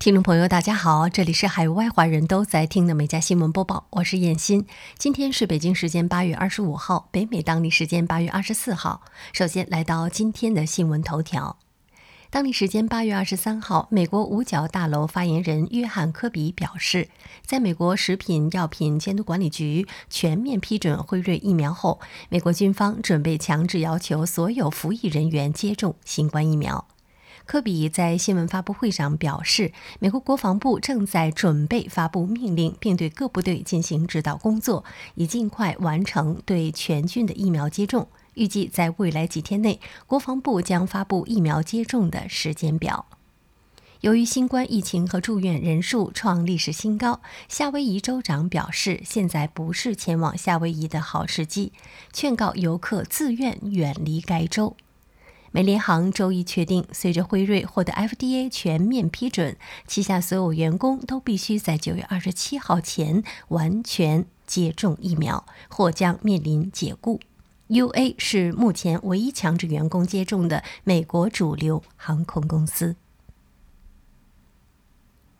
听众朋友，大家好，这里是海外华人都在听的每家新闻播报，我是燕欣。今天是北京时间八月二十五号，北美当地时间八月二十四号。首先来到今天的新闻头条。当地时间八月二十三号，美国五角大楼发言人约翰·科比表示，在美国食品药品监督管理局全面批准辉瑞疫苗后，美国军方准备强制要求所有服役人员接种新冠疫苗。科比在新闻发布会上表示，美国国防部正在准备发布命令，并对各部队进行指导工作，以尽快完成对全军的疫苗接种。预计在未来几天内，国防部将发布疫苗接种的时间表。由于新冠疫情和住院人数创历史新高，夏威夷州长表示，现在不是前往夏威夷的好时机，劝告游客自愿远离该州。美联航周一确定，随着辉瑞获得 FDA 全面批准，旗下所有员工都必须在九月二十七号前完全接种疫苗，或将面临解雇。UA 是目前唯一强制员工接种的美国主流航空公司。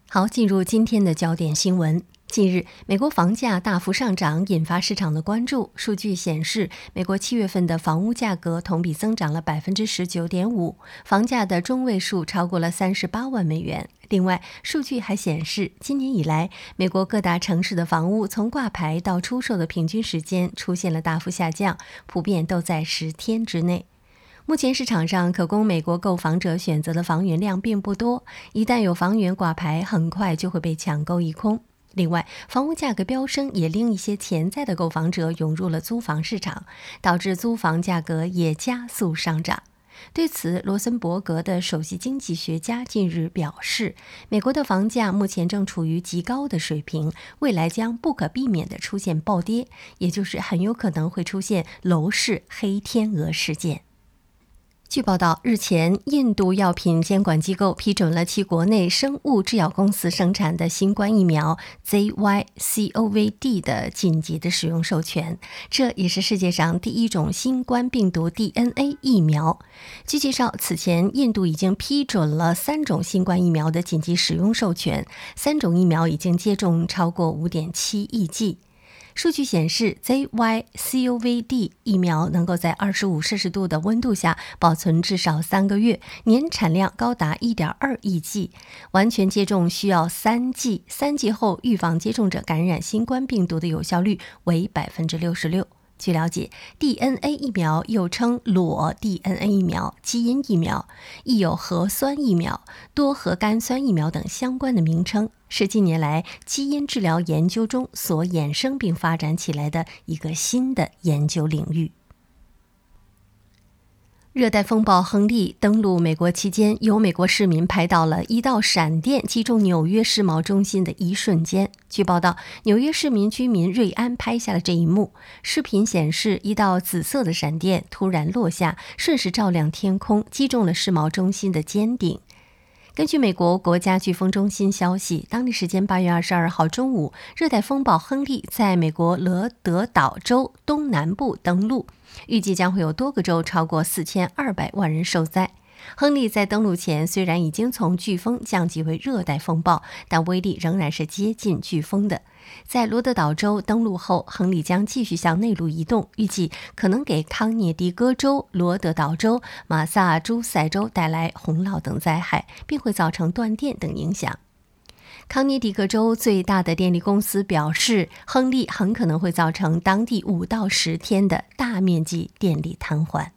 好，进入今天的焦点新闻。近日，美国房价大幅上涨，引发市场的关注。数据显示，美国七月份的房屋价格同比增长了百分之十九点五，房价的中位数超过了三十八万美元。另外，数据还显示，今年以来，美国各大城市的房屋从挂牌到出售的平均时间出现了大幅下降，普遍都在十天之内。目前市场上可供美国购房者选择的房源量并不多，一旦有房源挂牌，很快就会被抢购一空。另外，房屋价格飙升也令一些潜在的购房者涌入了租房市场，导致租房价格也加速上涨。对此，罗森伯格的首席经济学家近日表示，美国的房价目前正处于极高的水平，未来将不可避免地出现暴跌，也就是很有可能会出现楼市黑天鹅事件。据报道，日前，印度药品监管机构批准了其国内生物制药公司生产的新冠疫苗 ZYCOV-D 的紧急的使用授权。这也是世界上第一种新冠病毒 DNA 疫苗。据介绍，此前印度已经批准了三种新冠疫苗的紧急使用授权，三种疫苗已经接种超过5.7亿剂。数据显示，ZYCOV-D 疫苗能够在二十五摄氏度的温度下保存至少三个月，年产量高达一点二亿剂。完全接种需要三剂，三剂后预防接种者感染新冠病毒的有效率为百分之六十六。据了解，DNA 疫苗又称裸 DNA 疫苗、基因疫苗，亦有核酸疫苗、多核苷酸疫苗等相关的名称，是近年来基因治疗研究中所衍生并发展起来的一个新的研究领域。热带风暴亨利登陆美国期间，有美国市民拍到了一道闪电击中纽约世贸中心的一瞬间。据报道，纽约市民居民瑞安拍下了这一幕。视频显示，一道紫色的闪电突然落下，瞬时照亮天空，击中了世贸中心的尖顶。根据美国国家飓风中心消息，当地时间八月二十二号中午，热带风暴亨利在美国罗德岛州东南部登陆。预计将会有多个州超过四千二百万人受灾。亨利在登陆前虽然已经从飓风降级为热带风暴，但威力仍然是接近飓风的。在罗德岛州登陆后，亨利将继续向内陆移动，预计可能给康涅狄格州、罗德岛州、马萨诸塞州带来洪涝等灾害，并会造成断电等影响。康涅狄格州最大的电力公司表示，亨利很可能会造成当地五到十天的大面积电力瘫痪。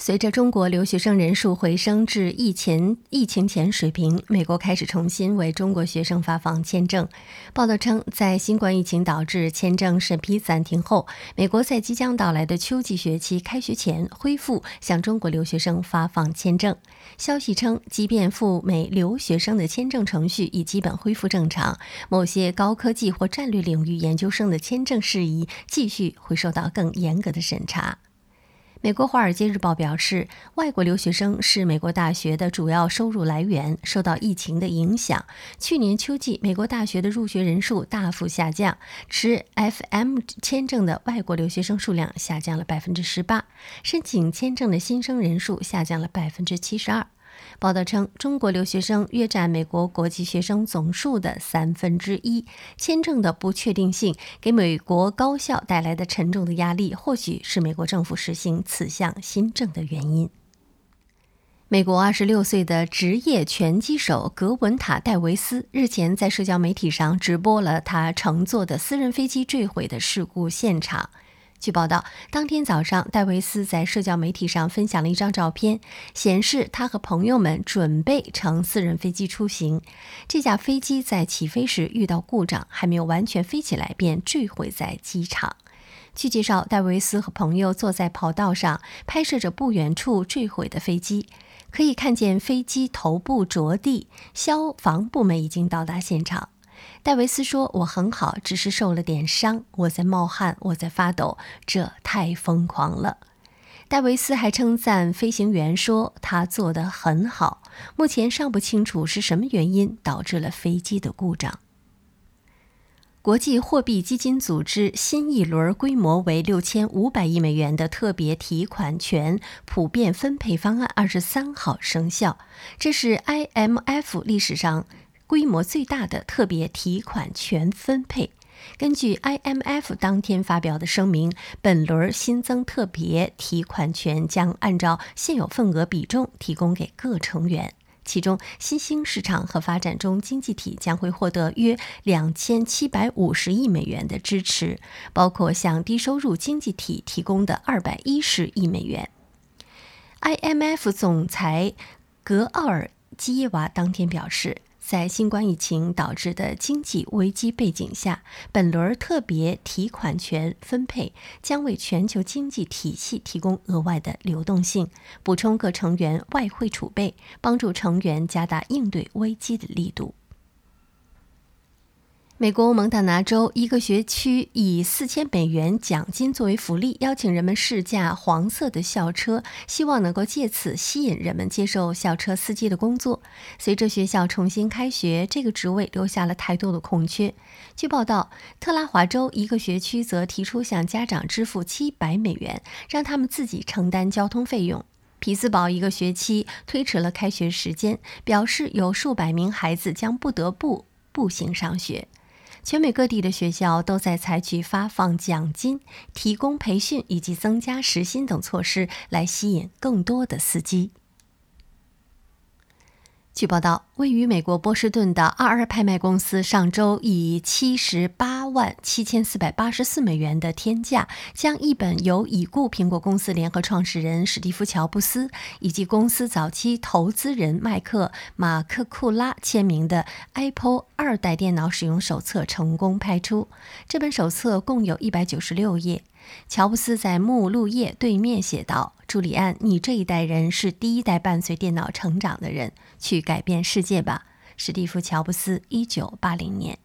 随着中国留学生人数回升至疫情疫情前水平，美国开始重新为中国学生发放签证。报道称，在新冠疫情导致签证审批暂停后，美国在即将到来的秋季学期开学前恢复向中国留学生发放签证。消息称，即便赴美留学生的签证程序已基本恢复正常，某些高科技或战略领域研究生的签证事宜继续会受到更严格的审查。美国《华尔街日报》表示，外国留学生是美国大学的主要收入来源。受到疫情的影响，去年秋季美国大学的入学人数大幅下降，持 FM 签证的外国留学生数量下降了百分之十八，申请签证的新生人数下降了百分之七十二。报道称，中国留学生约占美国国际学生总数的三分之一，签证的不确定性给美国高校带来的沉重的压力，或许是美国政府实行此项新政的原因。美国二十六岁的职业拳击手格文塔·戴维斯日前在社交媒体上直播了他乘坐的私人飞机坠毁的事故现场。据报道，当天早上，戴维斯在社交媒体上分享了一张照片，显示他和朋友们准备乘私人飞机出行。这架飞机在起飞时遇到故障，还没有完全飞起来便坠毁在机场。据介绍，戴维斯和朋友坐在跑道上拍摄着不远处坠毁的飞机。可以看见飞机头部着地，消防部门已经到达现场。戴维斯说：“我很好，只是受了点伤。我在冒汗，我在发抖，这太疯狂了。”戴维斯还称赞飞行员说：“他做得很好。”目前尚不清楚是什么原因导致了飞机的故障。国际货币基金组织新一轮规模为六千五百亿美元的特别提款权普遍分配方案二十三号生效，这是 IMF 历史上规模最大的特别提款权分配。根据 IMF 当天发表的声明，本轮新增特别提款权将按照现有份额比重提供给各成员。其中，新兴市场和发展中经济体将会获得约两千七百五十亿美元的支持，包括向低收入经济体提供的二百一十亿美元。IMF 总裁格奥尔基耶娃当天表示。在新冠疫情导致的经济危机背景下，本轮特别提款权分配将为全球经济体系提供额外的流动性，补充各成员外汇储备，帮助成员加大应对危机的力度。美国蒙大拿州一个学区以四千美元奖金作为福利，邀请人们试驾黄色的校车，希望能够借此吸引人们接受校车司机的工作。随着学校重新开学，这个职位留下了太多的空缺。据报道，特拉华州一个学区则提出向家长支付七百美元，让他们自己承担交通费用。匹兹堡一个学期推迟了开学时间，表示有数百名孩子将不得不步行上学。全美各地的学校都在采取发放奖金、提供培训以及增加时薪等措施，来吸引更多的司机。据报道，位于美国波士顿的二二拍卖公司上周以七十八万七千四百八十四美元的天价，将一本由已故苹果公司联合创始人史蒂夫·乔布斯以及公司早期投资人麦克·马克库拉签名的 Apple 二代电脑使用手册成功拍出。这本手册共有一百九十六页。乔布斯在目录页对面写道：“朱利安，你这一代人是第一代伴随电脑成长的人，去改变世界吧。”史蒂夫·乔布斯，一九八零年。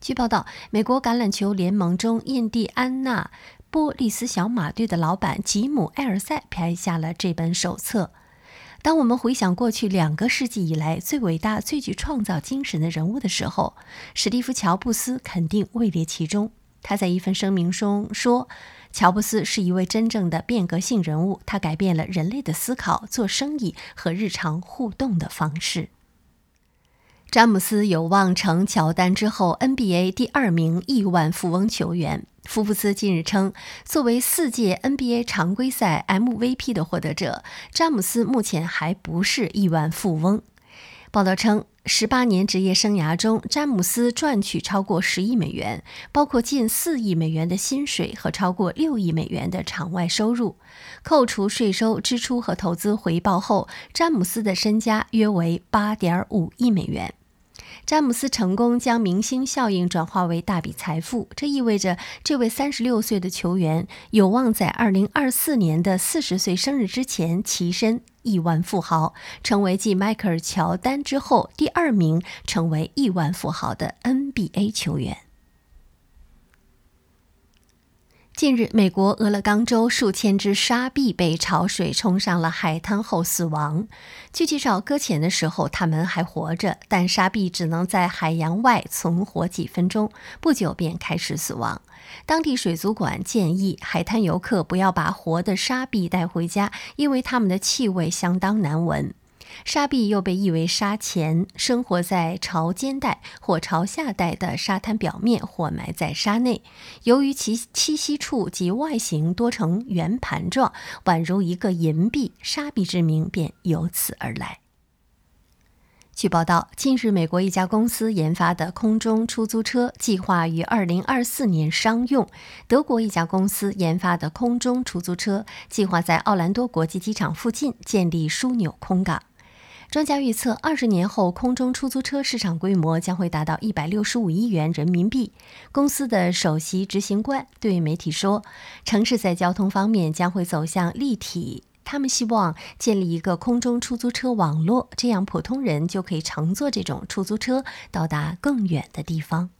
据报道，美国橄榄球联盟中印第安纳波利斯小马队的老板吉姆·埃尔塞拍下了这本手册。当我们回想过去两个世纪以来最伟大、最具创造精神的人物的时候，史蒂夫·乔布斯肯定位列其中。他在一份声明中说。乔布斯是一位真正的变革性人物，他改变了人类的思考、做生意和日常互动的方式。詹姆斯有望成乔丹之后 NBA 第二名亿万富翁球员。福布斯近日称，作为四届 NBA 常规赛 MVP 的获得者，詹姆斯目前还不是亿万富翁。报道称。十八年职业生涯中，詹姆斯赚取超过十亿美元，包括近四亿美元的薪水和超过六亿美元的场外收入。扣除税收、支出和投资回报后，詹姆斯的身家约为八点五亿美元。詹姆斯成功将明星效应转化为大笔财富，这意味着这位三十六岁的球员有望在二零二四年的四十岁生日之前跻身亿万富豪，成为继迈克尔·乔丹之后第二名成为亿万富豪的 NBA 球员。近日，美国俄勒冈州数千只沙币被潮水冲上了海滩后死亡。据介绍，搁浅的时候它们还活着，但沙币只能在海洋外存活几分钟，不久便开始死亡。当地水族馆建议海滩游客不要把活的沙币带回家，因为它们的气味相当难闻。沙壁又被译为沙钱，生活在潮间带或潮下带的沙滩表面，或埋在沙内。由于其栖息处及外形多呈圆盘状，宛如一个银币，沙壁之名便由此而来。据报道，近日美国一家公司研发的空中出租车计划于2024年商用。德国一家公司研发的空中出租车计划在奥兰多国际机场附近建立枢纽空港。专家预测，二十年后，空中出租车市场规模将会达到一百六十五亿元人民币。公司的首席执行官对媒体说：“城市在交通方面将会走向立体。”他们希望建立一个空中出租车网络，这样普通人就可以乘坐这种出租车到达更远的地方。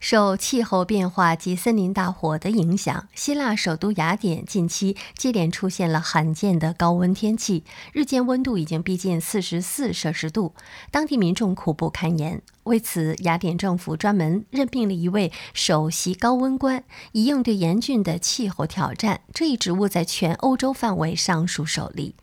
受气候变化及森林大火的影响，希腊首都雅典近期接连出现了罕见的高温天气，日间温度已经逼近四十四摄氏度，当地民众苦不堪言。为此，雅典政府专门任命了一位首席高温官，以应对严峻的气候挑战。这一职务在全欧洲范围尚属首例。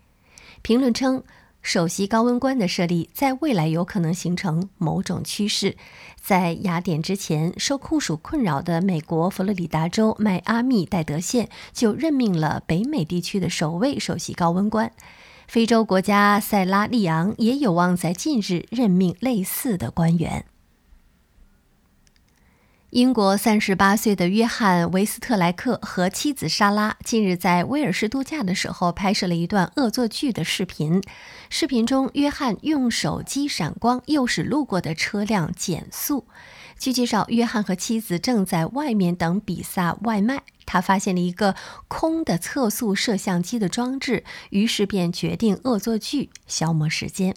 评论称。首席高温官的设立，在未来有可能形成某种趋势。在雅典之前，受酷暑困扰的美国佛罗里达州迈阿密戴德县就任命了北美地区的首位首席高温官。非洲国家塞拉利昂也有望在近日任命类似的官员。英国三十八岁的约翰·维斯特莱克和妻子莎拉近日在威尔士度假的时候，拍摄了一段恶作剧的视频。视频中，约翰用手机闪光，诱使路过的车辆减速。据介绍，约翰和妻子正在外面等比萨外卖，他发现了一个空的测速摄像机的装置，于是便决定恶作剧，消磨时间。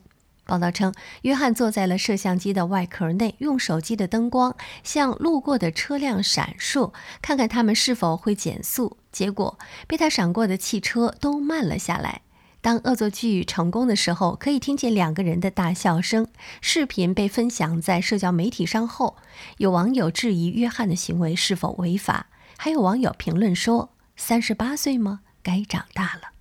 报道称，约翰坐在了摄像机的外壳内，用手机的灯光向路过的车辆闪烁，看看他们是否会减速。结果，被他闪过的汽车都慢了下来。当恶作剧成功的时候，可以听见两个人的大笑声。视频被分享在社交媒体上后，有网友质疑约翰的行为是否违法，还有网友评论说：“三十八岁吗？该长大了。”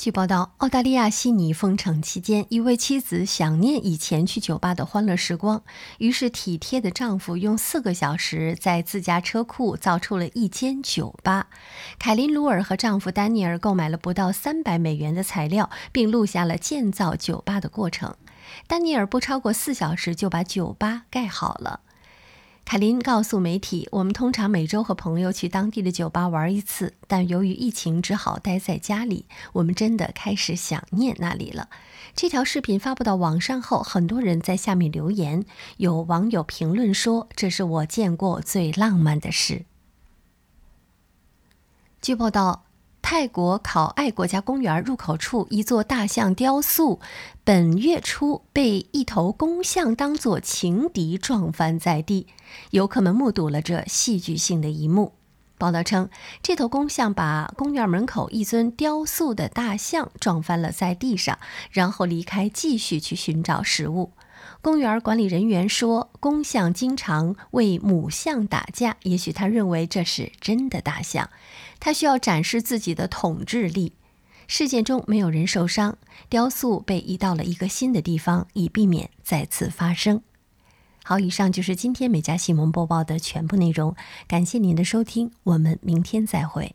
据报道，澳大利亚悉尼封城期间，一位妻子想念以前去酒吧的欢乐时光，于是体贴的丈夫用四个小时在自家车库造出了一间酒吧。凯琳·鲁尔和丈夫丹尼尔购买了不到三百美元的材料，并录下了建造酒吧的过程。丹尼尔不超过四小时就把酒吧盖好了。凯琳告诉媒体：“我们通常每周和朋友去当地的酒吧玩一次，但由于疫情，只好待在家里。我们真的开始想念那里了。”这条视频发布到网上后，很多人在下面留言。有网友评论说：“这是我见过最浪漫的事。”据报道。泰国考爱国家公园入口处一座大象雕塑，本月初被一头公象当作情敌撞翻在地，游客们目睹了这戏剧性的一幕。报道称，这头公象把公园门口一尊雕塑的大象撞翻了在地上，然后离开，继续去寻找食物。公园管理人员说，公象经常为母象打架，也许他认为这是真的大象，他需要展示自己的统治力。事件中没有人受伤，雕塑被移到了一个新的地方，以避免再次发生。好，以上就是今天美家新闻播报的全部内容，感谢您的收听，我们明天再会。